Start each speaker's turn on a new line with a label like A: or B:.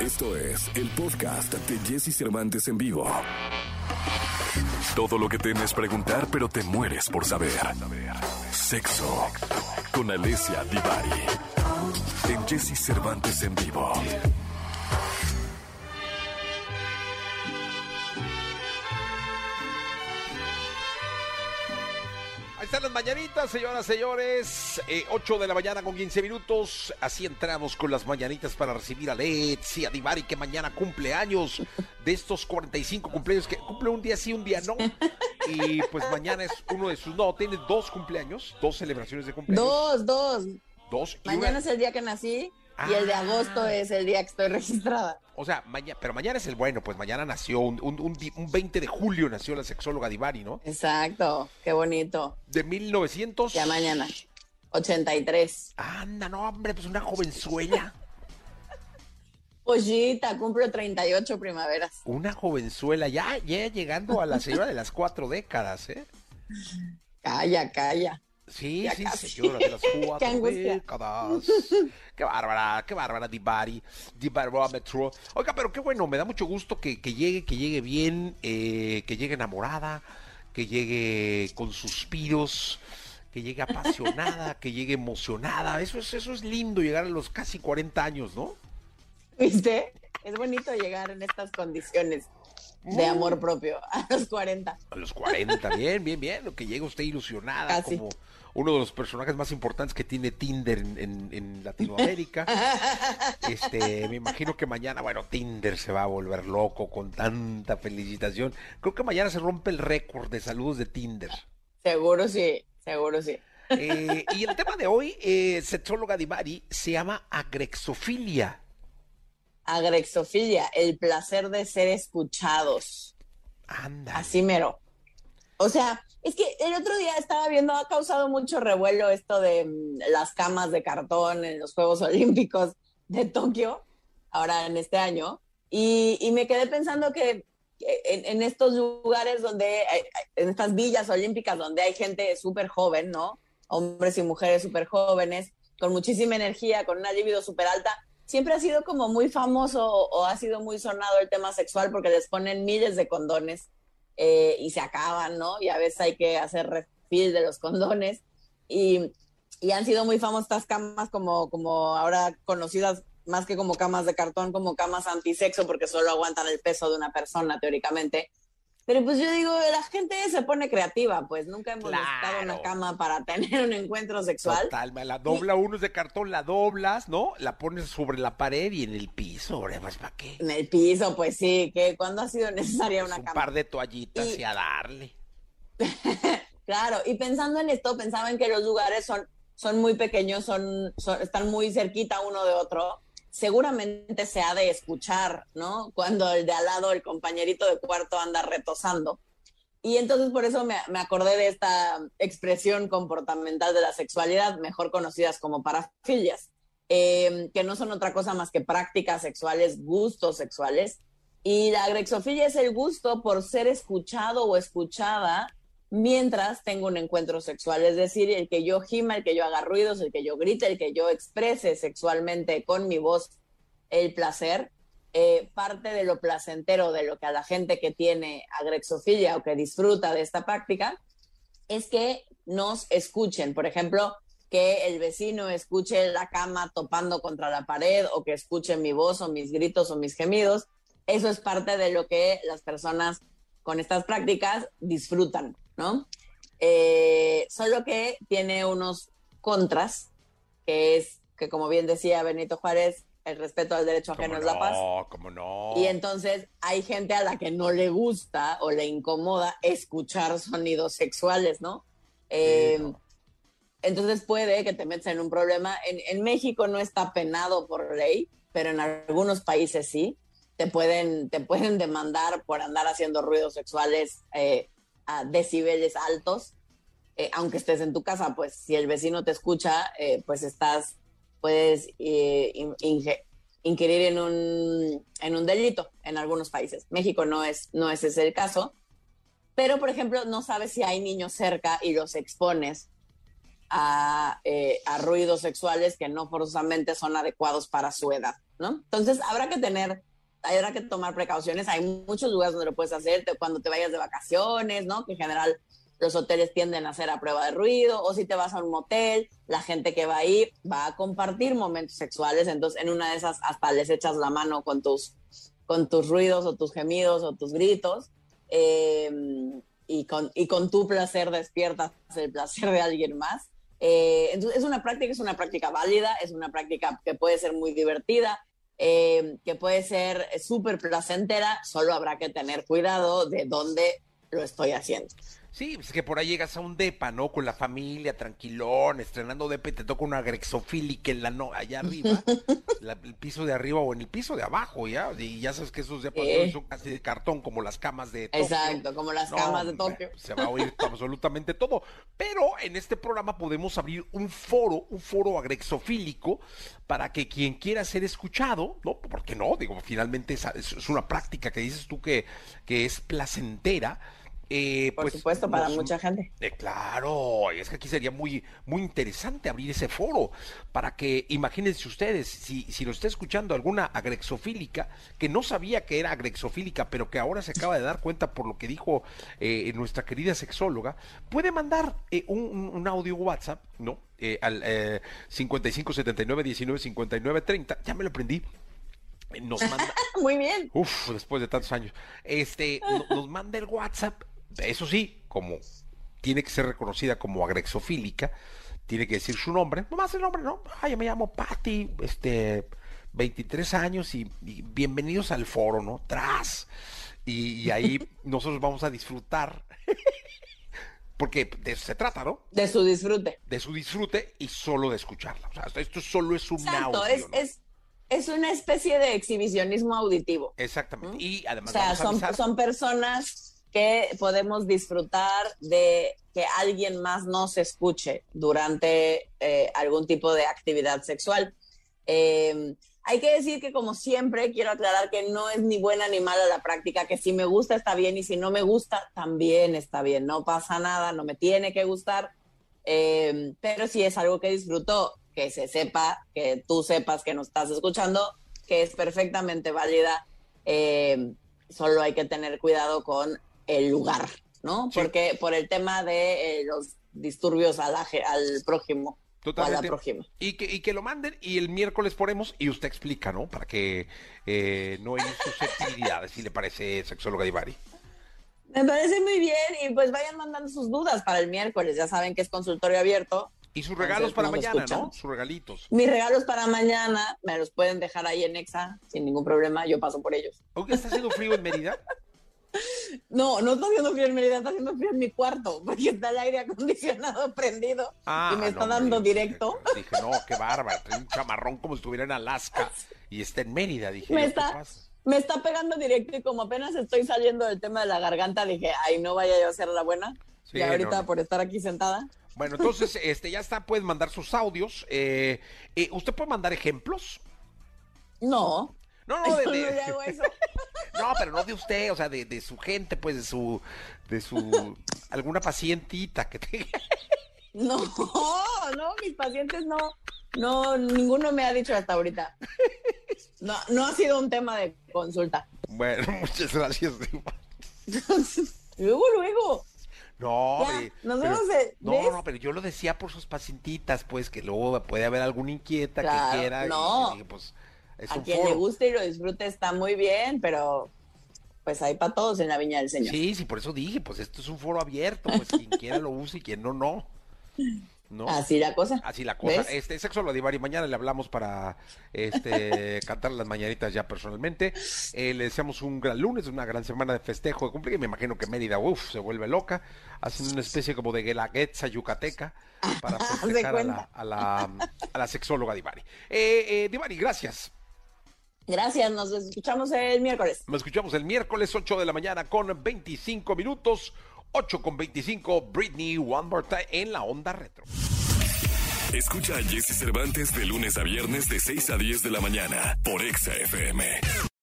A: Esto es el podcast de Jesse Cervantes en vivo. Todo lo que temes preguntar, pero te mueres por saber. Sexo con Alessia Divari. En Jesse Cervantes en vivo.
B: Están las mañanitas, señoras, señores. Eh, 8 de la mañana con 15 minutos. Así entramos con las mañanitas para recibir a Letzi, a Divari, que mañana cumple años de estos 45 cumpleaños, que cumple un día sí, un día no. Y pues mañana es uno de sus. No, tiene dos cumpleaños, dos celebraciones de cumpleaños.
C: Dos, dos.
B: Dos. y
C: Mañana
B: una-
C: es el día que nací y el de
B: Ah.
C: agosto es el día que estoy registrada.
B: O sea, mañana, pero mañana es el bueno, pues mañana nació, un, un, un di- un 20 de julio nació la sexóloga Divari, ¿no?
C: Exacto, qué bonito.
B: De 1900.
C: Ya mañana. 83.
B: Anda, no, hombre, pues una jovenzuela.
C: Pollita, cumplo 38 primaveras.
B: Una jovenzuela, ya, ya llegando a la señora de las cuatro décadas, ¿eh?
C: Calla, calla.
B: Sí,
C: Ya
B: sí,
C: casi.
B: señora de las cuatro décadas. Qué bárbara, qué bárbara, Dibari, Dibarómetro. Oiga, pero qué bueno, me da mucho gusto que, que llegue, que llegue bien, eh, que llegue enamorada, que llegue con suspiros, que llegue apasionada, que llegue emocionada. Eso es, eso es lindo, llegar a los casi 40 años, ¿no?
C: ¿Viste? Es bonito llegar en estas condiciones de
B: Mm.
C: amor propio a los 40.
B: A los 40, bien, bien, bien. Lo que llega usted ilusionada
C: Casi.
B: como uno de los personajes más importantes que tiene Tinder en, en- en Latinoamérica. Este, me imagino que mañana, bueno, Tinder se va a volver loco con tanta felicitación. Creo que mañana se rompe el récord de saludos de Tinder.
C: Seguro sí, seguro sí.
B: Eh, y el tema de hoy, eh, sexóloga Divari, se llama agrexofilia.
C: Agrexofilia, el placer de ser escuchados.
B: Anda.
C: Así mero. O sea, es que el otro día estaba viendo, ha causado mucho revuelo esto de mm, las camas de cartón en los Juegos Olímpicos de Tokio, ahora en este año, y, y me quedé pensando que en, en estos lugares donde, en estas villas olímpicas donde hay gente súper joven, ¿no? Hombres y mujeres súper jóvenes, con muchísima energía, con una libido súper alta, siempre ha sido como muy famoso o, ha sido muy sonado el tema sexual porque les ponen miles de condones eh, y se acaban, ¿no? Y a veces hay que hacer refill de los condones. Y, y han sido muy famosas estas camas como, como ahora conocidas más que como camas de cartón, como camas antisexo, porque solo aguantan el peso de una persona, teóricamente. Pero pues yo digo, la gente se pone creativa, pues nunca hemos
B: Claro.
C: necesitado una cama para tener un encuentro sexual.
B: Total, la dobla uno es de cartón, la doblas, ¿no? La pones sobre la pared y en el piso, hombre, pues ¿para qué?
C: En el piso, pues sí, que cuando ha sido necesaria
B: Pues
C: una
B: un
C: cama.
B: par de toallitas y,
C: Y-
B: a darle.
C: Claro, y pensando en esto, pensaba en que los lugares son, son muy pequeños, son, son- están muy cerquita uno de otro. Seguramente se ha de escuchar, ¿no? Cuando el de al lado, el compañerito de cuarto anda retosando. Y entonces por eso me, me acordé de esta expresión comportamental de la sexualidad, mejor conocidas como parafilias, eh, que no son otra cosa más que prácticas sexuales, gustos sexuales. Y la agrexofilia es el gusto por ser escuchado o escuchada mientras tengo un encuentro sexual, es decir, el que yo gima, el que yo haga ruidos, el que yo grite, el que yo exprese sexualmente con mi voz el placer, eh, parte de lo placentero de lo que a la gente que tiene agrexofilia o que disfruta de esta práctica es que nos escuchen, por ejemplo, que el vecino escuche la cama topando contra la pared o que escuche mi voz o mis gritos o mis gemidos. Eso es parte de lo que las personas con estas prácticas disfrutan, ¿no? Eh, solo que tiene unos contras, que es que como bien decía Benito Juárez, el respeto al derecho ajeno es la paz.
B: No, cómo no.
C: Y entonces hay gente a la que no le gusta o le incomoda escuchar sonidos sexuales, ¿no? Eh,
B: no.
C: Entonces puede que te metas en un problema. En, en México no está penado por ley, pero en algunos países sí. Te pueden, te pueden demandar por andar haciendo ruidos sexuales eh, a decibeles altos. Eh, aunque estés en tu casa, pues si el vecino te escucha, eh, pues estás, puedes eh, inquirir en un, en un delito en algunos países. México no es, no es ese el caso. Pero, por ejemplo, no sabes si hay niños cerca y los expones a, a ruidos sexuales que no forzosamente son adecuados para su edad, ¿no? Entonces habrá que tener, habrá que tomar precauciones. Hay muchos lugares donde lo puedes hacer cuando te vayas de vacaciones, ¿no? Que en general los hoteles tienden a hacer a prueba de ruido, o si te vas a un motel, la gente que va a ir va a compartir momentos sexuales, entonces en una de esas hasta les echas la mano con tus, con tus ruidos o tus gemidos o tus gritos. Eh, y con, y con tu placer despiertas el placer de alguien más. Eh, entonces es una práctica, es una práctica válida, es una práctica que puede ser muy divertida, eh, que puede ser súper placentera, solo habrá que tener cuidado de dónde lo estoy haciendo.
B: Sí, pues que por ahí llegas a un depa, ¿no? Con la familia, tranquilón, estrenando depa y te toca una grexofílica en la no, allá arriba, el piso de arriba o en el piso de abajo, ¿ya? Y ya sabes que esos depas son casi de cartón, como las camas de
C: Tokio. Exacto, como las camas de Tokio.
B: Se va a oír absolutamente todo. Pero en este programa podemos abrir un foro, un foro agrexofílico, para que quien quiera ser escuchado, ¿no? ¿Por qué no? Digo, finalmente es, es una práctica que dices tú que, que es placentera
C: eh, Por pues, supuesto, para mucha gente.
B: Eh, claro, es que aquí sería muy, muy interesante abrir ese foro para que, imagínense ustedes, si, si lo está escuchando alguna agrexofílica que no sabía que era agrexofílica, pero que ahora se acaba de dar cuenta por lo que dijo eh, nuestra querida sexóloga, puede mandar un, un, audio WhatsApp, ¿no? al 55 79 19 59 30, ya me lo aprendí, nos manda.
C: Muy bien.
B: Uf, después de tantos años. Este, nos manda el WhatsApp eso sí, como tiene que ser reconocida como agrexofílica, tiene que decir su nombre, no más el nombre, ¿no? Ay, yo me llamo Patty, este, 23 años y, bienvenidos al foro, ¿no? Tras. Y, ahí nosotros vamos a disfrutar. Porque de eso se trata, ¿no?
C: De su disfrute.
B: De su disfrute y solo de escucharla. O sea, esto solo es un audio.
C: Es, es, es, una especie de exhibicionismo auditivo.
B: Exactamente. Y además.
C: O sea, son, son personas que podemos disfrutar de que alguien más nos escuche durante eh, algún tipo de actividad sexual. Eh, hay que decir que como siempre quiero aclarar que no es ni buena ni mala la práctica, que si me gusta está bien y si no me gusta también está bien, no pasa nada, no me tiene que gustar, eh, pero si es algo que disfruto, que se sepa, que tú sepas que nos estás escuchando, que es perfectamente válida, solo hay que tener cuidado con el lugar, ¿no? Porque por el tema de eh, los disturbios al, al prójimo. Totalmente. A la prójima.
B: Y que, y que lo manden y el miércoles ponemos y usted explica, ¿no? Para que eh, no hay susceptibilidades, si le parece, sexóloga Ivari.
C: Me parece muy bien y pues vayan mandando sus dudas para el miércoles. Ya saben que es consultorio abierto.
B: Y sus regalos para mañana, ¿no? Sus regalitos.
C: Mis regalos para mañana me los pueden dejar ahí en Exa sin ningún problema. Yo paso por ellos.
B: ¿Aunque está haciendo frío en Mérida?
C: No, no está haciendo frío en Mérida, está haciendo frío en mi cuarto, porque está el aire acondicionado prendido y me ah, está dando directo.
B: Dije, no, qué bárbaro, trae un chamarrón como si estuviera en Alaska y está en Mérida, dije.
C: Me está, me está pegando directo y como apenas estoy saliendo del tema de la garganta, dije, ay, no vaya yo a ser la buena. y ahorita por estar aquí sentada.
B: Bueno, entonces, este, ya está, pueden mandar sus audios. Eh, eh, ¿Usted puede mandar ejemplos?
C: No.
B: No, no, de, no, pero no de usted, o sea, de, su gente, pues, de su, de su, alguna pacientita que tenga.
C: No, no, mis pacientes no, no, ninguno me ha dicho hasta ahorita. No, no ha sido un tema de consulta.
B: Bueno, muchas gracias.
C: luego, luego.
B: No,
C: nos vemos
B: no, no, pero yo lo decía por sus pacientitas, pues, que luego puede haber alguna inquieta que quiera.
C: No, pues, a quien le guste y lo disfrute está muy bien, pero pues hay para todos en la Viña del Señor.
B: Sí, sí, por eso dije, pues esto es un foro abierto, pues quien quiera lo use y quien no, no. ¿No?
C: Así la cosa.
B: Así la cosa. Este sexo lo y mañana le hablamos para este cantar las mañanitas ya personalmente. Eh, le deseamos un gran lunes, una gran semana de festejo de cumpleaños. Me imagino que Mérida, uff, se vuelve loca, haciendo una especie como de guelaguetza yucateca para festejar a la, a, la, a la, sexóloga Divari. Eh, eh, Divari, gracias.
C: Gracias, nos escuchamos el miércoles.
B: Nos escuchamos el miércoles 8 de la mañana con 25 minutos, 8 con 25, Britney One More Time en la onda retro.
A: Escucha a Jesse Cervantes de lunes a viernes de 6 a 10 de la mañana por Exa FM.